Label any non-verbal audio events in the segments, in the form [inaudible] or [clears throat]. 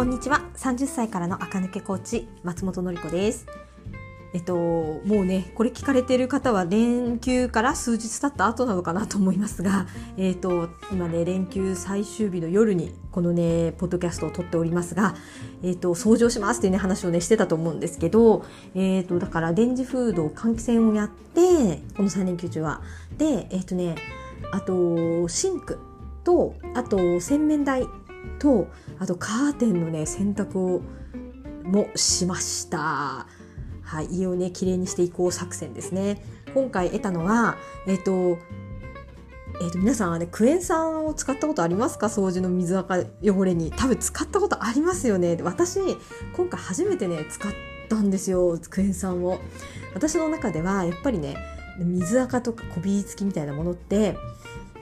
こんにちは。30歳からの赤抜けコーチ松本の子です。えっともうねこれ聞かれてる方は連休から数日経った後なのかなと思いますが [laughs] えっと今ね連休最終日の夜にこのねポッドキャストを撮っておりますがえっと掃除をしますっていうね話をねしてたと思うんですけどえっとだから電磁フード換気扇をやってこの3連休中は。でえっとねあとシンクとあと洗面台とあとカーテンのね洗濯をもしました。はい、家をね綺麗にしていこう作戦ですね。今回得たのがえっ、とえー、と皆さんはねクエン酸を使ったことありますか？掃除の水垢汚れに多分使ったことありますよね私今回初めてね使ったんですよクエン酸を私の中ではやっぱりね水垢とかこびりつきみたいなものって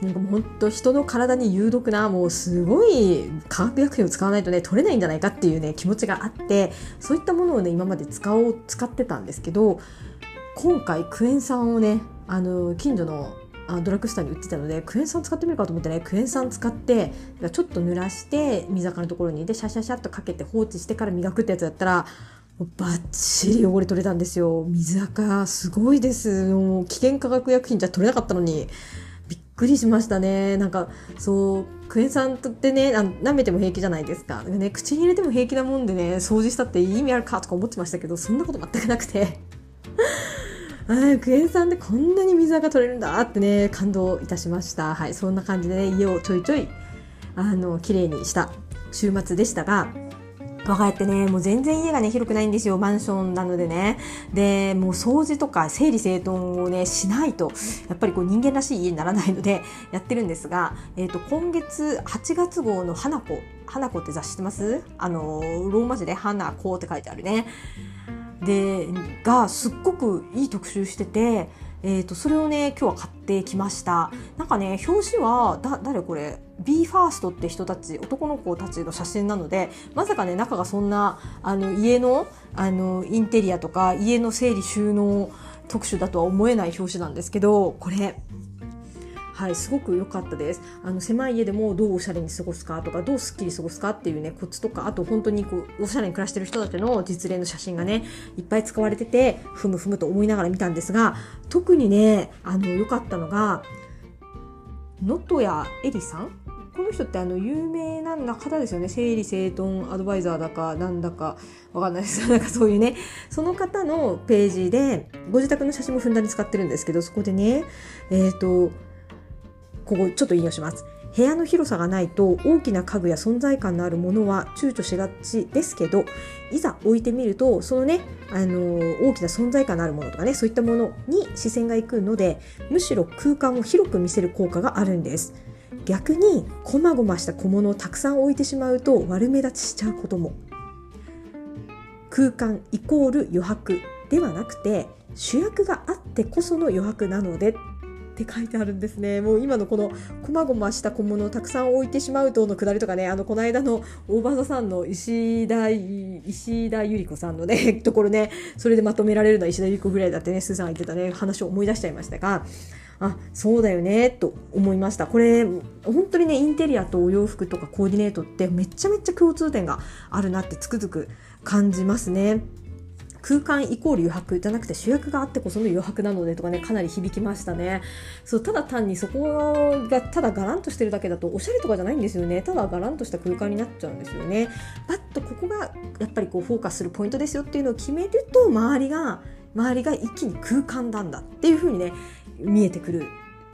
なんかもう本当人の体に有毒なもうすごい化学薬品を使わないとね取れないんじゃないかっていうね気持ちがあってそういったものをね今まで使おう使ってたんですけど今回クエン酸をねあの近所のあドラッグストアに売ってたのでクエン酸使ってみるかと思ってねクエン酸使ってちょっと濡らして水垢のところにでシャシャシャっとかけて放置してから磨くってやつだったらバッチリ汚れ取れたんですよ。水垢すごいです。もう危険化学薬品じゃ取れなかったのに。くりしましたね。なんかそうクエン酸ってねあ舐めても平気じゃないですか。ね口に入れても平気なもんでね掃除したって意味あるかとか思ってましたけどそんなこと全くなくて。[laughs] あクエン酸でこんなに水垢取れるんだってね感動いたしました。はいそんな感じでね家をちょいちょいあの綺麗にした週末でしたが我が家ってね、もう全然家がね、広くないんですよ。マンションなのでね。で、もう掃除とか整理整頓をね、しないと、やっぱりこう人間らしい家にならないので、[laughs] やってるんですが、えっ、ー、と、今月8月号の花子、花子って雑誌知ってます？あの、ローマ字で花子って書いてあるね。で、がすっごくいい特集してて、えーと、それをね今日は買ってきました。なんかね表紙は誰これ？BE:FIRST って人たち男の子たちの写真なのでまさかね中がそんなあの家のあのインテリアとか家の整理収納特集だとは思えない表紙なんですけどこれはい、すごく良かったです。あの狭い家でもどうおしゃれに過ごすかとか、どうすっきり過ごすかっていうね、コツとか、あと本当にこう、おしゃれに暮らしてる人たちの実例の写真がね、いっぱい使われてて、ふむふむと思いながら見たんですが、特にね、あの、良かったのが、能登谷絵里さん？この人ってあの有名な方ですよね。整理整頓アドバイザーだかなんだかわかんないです。[laughs] なんかそういうねその方のページでご自宅の写真もふんだんに使ってるんですけどそこでねえっ、ー、とここちょっと引用します。部屋の広さがないと大きな家具や存在感のあるものは躊躇しがちですけどいざ置いてみるとそのねあの大きな存在感のあるものとかねそういったものに視線がいくのでむしろ空間を広く見せる効果があるんです。逆にこまごました小物をたくさん置いてしまうと悪目立ちしちゃうことも。空間イコール余白ではなくて主役があってこその余白なのでっって書いてあるんですねもう今のこのこまごました小物をたくさん置いてしまうとのくだりとかねあのこの間の大場さんの石田石田ゆり子さんのね [laughs] ところねそれでまとめられるのは石田ゆり子ぐらいだってねスーさんが言ってたね話を思い出しちゃいましたがあそうだよねと思いましたこれ本当にねインテリアとお洋服とかコーディネートってめちゃめちゃ共通点があるなってつくづく感じますね。空間イコール余白じゃなくて主役があってこその余白なのでとかねかなり響きましたね。そうただ単にそこがただガランとしてるだけだとおしゃれとかじゃないんですよね。ただガランとした空間になっちゃうんですよね。パッとここがやっぱりこうフォーカスするポイントですよっていうのを決めると周りが周りが一気に空間なんだっていう風にね見えてくる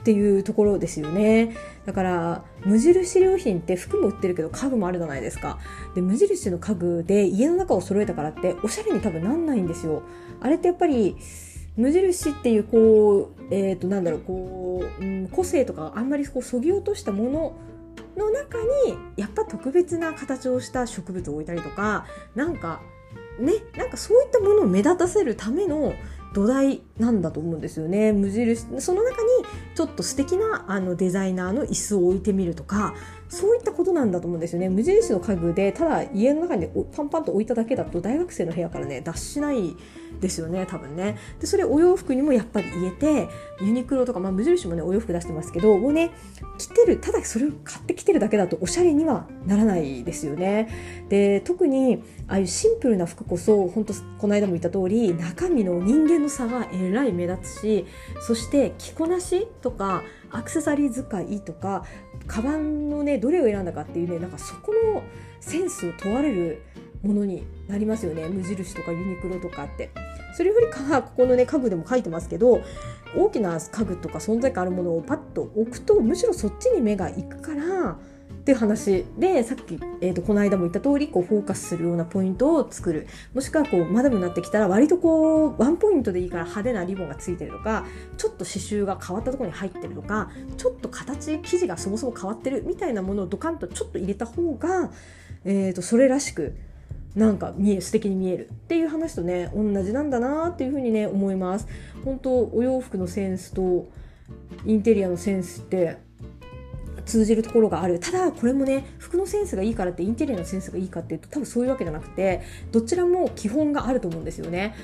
っていうところですよね。だから無印良品って服も売ってるけど家具もあるじゃないですか。で無印の家具で家の中を揃えたからっておしゃれに多分なんないんですよ。あれってやっぱり無印っていうこうえっ、ー、となんだろうこう、うん、個性とかあんまりこうそぎ落としたものの中にやっぱ特別な形をした植物を置いたりとかなんかねなんかそういったものを目立たせるための土台なんだと思うんですよね。無印。その中にちょっと素敵なあのデザイナーの椅子を置いてみるとかそういったことなんだと思うんですよね。無印の家具でただ家の中にパンパンと置いただけだと大学生の部屋からね脱しないですよね多分ね。でそれお洋服にもやっぱり言えてユニクロとか、まあ、無印もねお洋服出してますけどもうね着てるただそれを買ってきてるだけだとおしゃれにはならないですよね。で特にああいうシンプルな服こそ本当この間も言った通り中身の人間の差がえらい目立つしそして着こなしとかアクセサリー使いとかカバンのねどれを選んだかっていうねなんかそこのセンスを問われるものになりますよね無印とかユニクロとかって。それよりかはここのね家具でも書いてますけど大きな家具とか存在感あるものをパッと置くとむしろそっちに目がいくからっていう話でさっき、えーと、この間も言った通りこうフォーカスするようなポイントを作る。もしくはこうマダムになってきたら割とこうワンポイントでいいから派手なリボンがついてるとかちょっと刺繍が変わったところに入ってるとかちょっと形生地がそもそも変わってるみたいなものをドカンとちょっと入れた方が、えーとそれらしくなんか見え素敵に見える。っていう話とね同じなんだなっていうふうにね思います。本当お洋服のセンスとインテリアのセンスって通じるところがあるただこれもね服のセンスがいいからってインテリアのセンスがいいかっていうと多分そういうわけじゃなくてどちらも基本があると思うんですよね。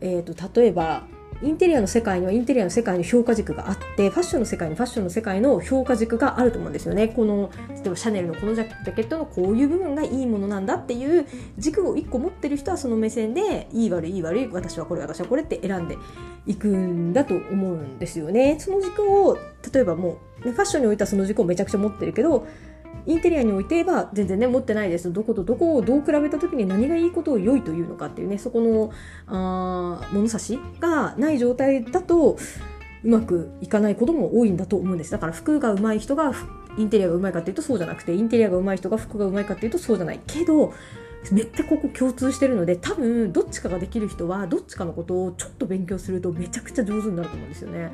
えーと、例えばインテリアの世界にはインテリアの世界の評価軸があってファッションの世界にファッションの世界の評価軸があると思うんですよね。この例えばシャネルのこのジャケットのこういう部分がいいものなんだっていう軸を1個持ってる人はその目線でいい悪いいい悪い私はこれ私はこれって選んでいくんだと思うんですよね。その軸を例えばもうファッションにおいてはその軸をめちゃくちゃ持ってるけどインテリアにおいては全然ね持ってないです。どことどこをどう比べた時に何がいいことを良いというのかっていうねそこのあ物差しがない状態だとうまくいかないことも多いんだと思うんです。だから服が上手い人がインテリアが上手いかっていうとそうじゃなくてインテリアが上手い人が服が上手いかっていうとそうじゃない。けどめっちゃここ共通してるので多分どっちかができる人はどっちかのことをちょっと勉強するとめちゃくちゃ上手になると思うんですよね。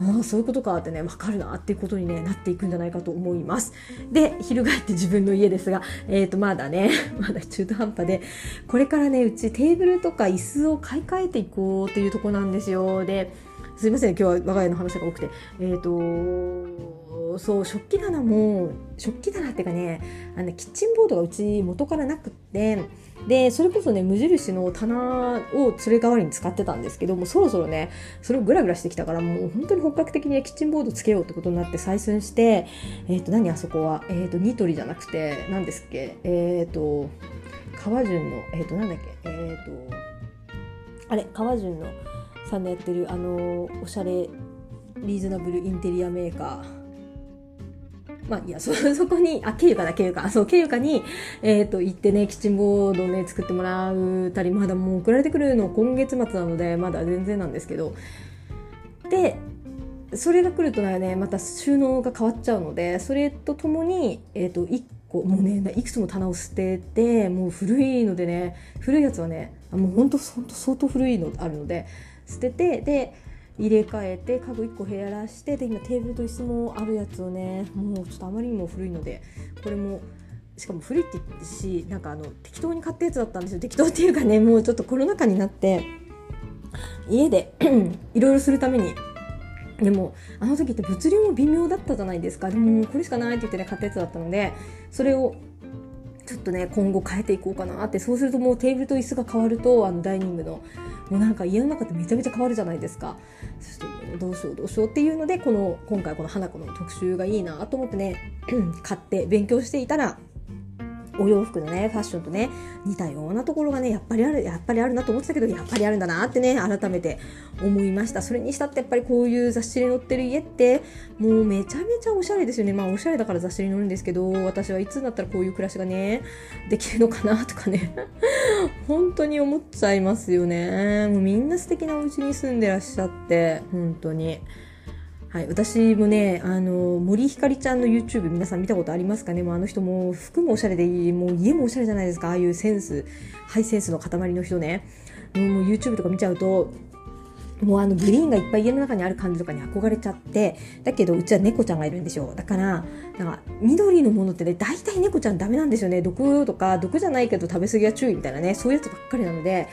ああそういうことかってね分かるなっていうことに、ね、なっていくんじゃないかと思います。で翻って自分の家ですが、えー、とまだね [laughs] まだ中途半端でこれからねうちテーブルとか椅子を買い替えていこうっていうとこなんですよ。ですいません今日は我が家の話が多くて。えっ、ー、とそう食器棚も食器棚っていうかねあのキッチンボードがうち元からなくってでそれこそね無印の棚をそれ代わりに使ってたんですけどもそろそろねそれをグラグラしてきたからもう本当に本格的にキッチンボードつけようってことになって採寸してえっ、ー、と何あそこは？えっ、ー、とニトリじゃなくて何ですっけ？えっ、ー、と川順のえっ、となんだっけ？えっ、とあれ川順のさんのやってるあのおしゃれリーズナブルインテリアメーカー。まあいや、そ、[laughs] こに、あ、ケユカだ、ケユカ。そう、ケユカに、えっ、ー、と、行ってね、キッチンボードをね、作ってもらうたり、まだもう送られてくるの今月末なので、まだ全然なんですけど。で、それが来るとね、また収納が変わっちゃうので、それとともに、えっ、ー、と、1個、もうね、いくつも棚を捨てて、もう古いのでね、古いやつはね、もうほんと、ほんと相当古いのあるので、捨てて、で、入れ替えて家具1個減らしてで今テーブルと椅子もあるやつをねもうちょっとあまりにも古いのでこれもしかも古いって言ってしなんかあの適当に買ったやつだったんですよ。適当っていうかねもうちょっとコロナ禍になって家で [clears throat] いろいろするために。でもあの時って物流も微妙だったじゃないですか。でもこれしかないって言ってね買ったやつだったのでそれをちょっとね今後変えていこうかなって。そうするともうテーブルと椅子が変わるとあのダイニングのもうなんか家の中ってめちゃめちゃ変わるじゃないですか。そしてどうしようどうしようっていうのでこの今回この花子の特集がいいなと思ってね [clears throat] 買って勉強していたらお洋服のね、ファッションとね、似たようなところがね、やっぱりある、やっぱりあるなと思ってたけど、やっぱりあるんだなってね、改めて思いました。それにしたってやっぱりこういう雑誌に載ってる家って、もうめちゃめちゃおしゃれですよね。まあおしゃれだから雑誌に載るんですけど、私はいつになったらこういう暮らしがね、できるのかなとかね、[laughs] 本当に思っちゃいますよね。もうみんな素敵なお家に住んでらっしゃって、本当に。はい、私もね、あの、森ひかりちゃんの YouTube 皆さん見たことありますかね？もうあの人も服もおしゃれでいい、もう家もおしゃれじゃないですか？ああいうセンス、ハイセンスの塊の人ね。もう YouTube とか見ちゃうと、もうあのグリーンがいっぱい家の中にある感じとかに憧れちゃって、だけどうちは猫ちゃんがいるんでしょ。だから、なんか緑のものってね、大体猫ちゃんダメなんですよね。毒とか、毒じゃないけど食べ過ぎは注意みたいなね、そういうやつばっかりなので、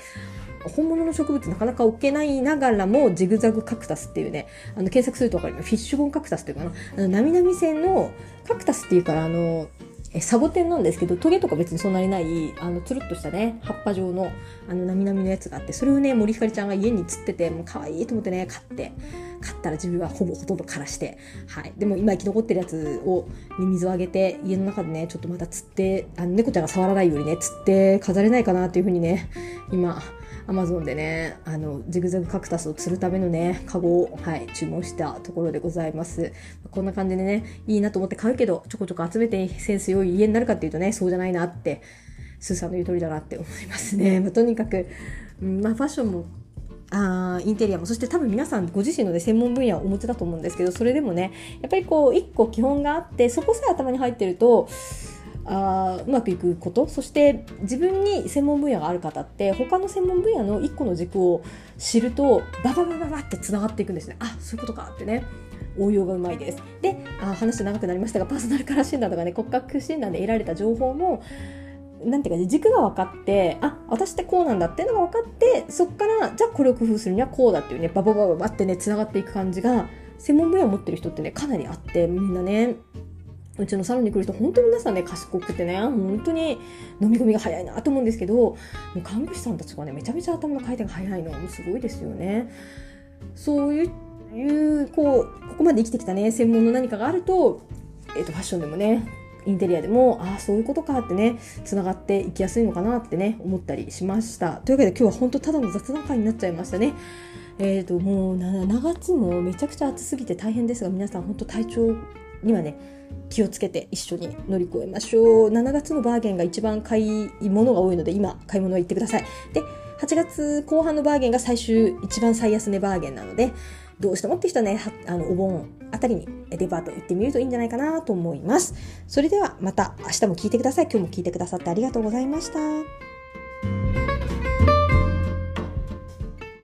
本物の植物なかなか置けないながらもジグザグカクタスっていうねあの検索すると分かるフィッシュボンカクタスっていうかな。あのなみなみ線のカクタスっていうからあのえサボテンなんですけどトゲとか別にそんなにないあのつるっとしたね葉っぱ状のあのなみなみのやつがあってそれをね森ひかりちゃんが家に釣っててもう可愛いと思ってね買って買ったら自分はほぼほとんど枯らしてはい。でも今生き残ってるやつをに水をあげて家の中でねちょっとまた釣ってあの猫ちゃんが触らないようにね釣って飾れないかなっていうふうにね今アマゾンでね、あの、ジグザグカクタスを釣るためのね、カゴを、はい、注文したところでございます。こんな感じでね、いいなと思って買うけど、ちょこちょこ集めてセンス良い家になるかっていうとね、そうじゃないなって、スーさんの言う通りだなって思いますね。まあ、とにかく、うん、まあ、ファッションもあインテリアもそして多分皆さんご自身の、ね、専門分野をお持ちだと思うんですけどそれでもねやっぱりこう一個基本があってそこさえ頭に入ってるとあうまくいくことそして自分に専門分野がある方って他の専門分野の1個の軸を知るとバババババってつながっていくんですね。あそういうことかってね。応用がうまいです。であ話長くなりましたがパーソナルカラー診断とかね骨格診断で得られた情報もなんていうかね、軸が分かって、あ、私ってこうなんだっていうのが分かって、そっから、じゃあこれを工夫するにはこうだっていうね、バババババってね、繋がっていく感じが、専門分野を持ってる人ってね、かなりあって、みんなね、うちのサロンに来る人、本当に皆さんね、賢くてね、本当に飲み込みが早いなと思うんですけど、もう看護師さんたちがね、めちゃめちゃ頭の回転が早いの、もうすごいですよね。そういう、こう、ここまで生きてきたね、専門の何かがあると、えっ、ー、と、ファッションでもね、インテリアでも、ああ、そういうことかってね、つながっていきやすいのかなってね、思ったりしました。というわけで今日は本当ただの雑談会になっちゃいましたね。えっ、ー、と、もう7月もめちゃくちゃ暑すぎて大変ですが、皆さん本当体調にはね、気をつけて一緒に乗り越えましょう。7月のバーゲンが一番買い物が多いので、今、買い物は行ってください。で、8月後半のバーゲンが最終、一番最安値バーゲンなので、どうしてもって人はね、あの、お盆あたりにデパート行ってみるといいんじゃないかなと思います。それではまた明日も聞いてください。今日も聞いてくださってありがとうございました。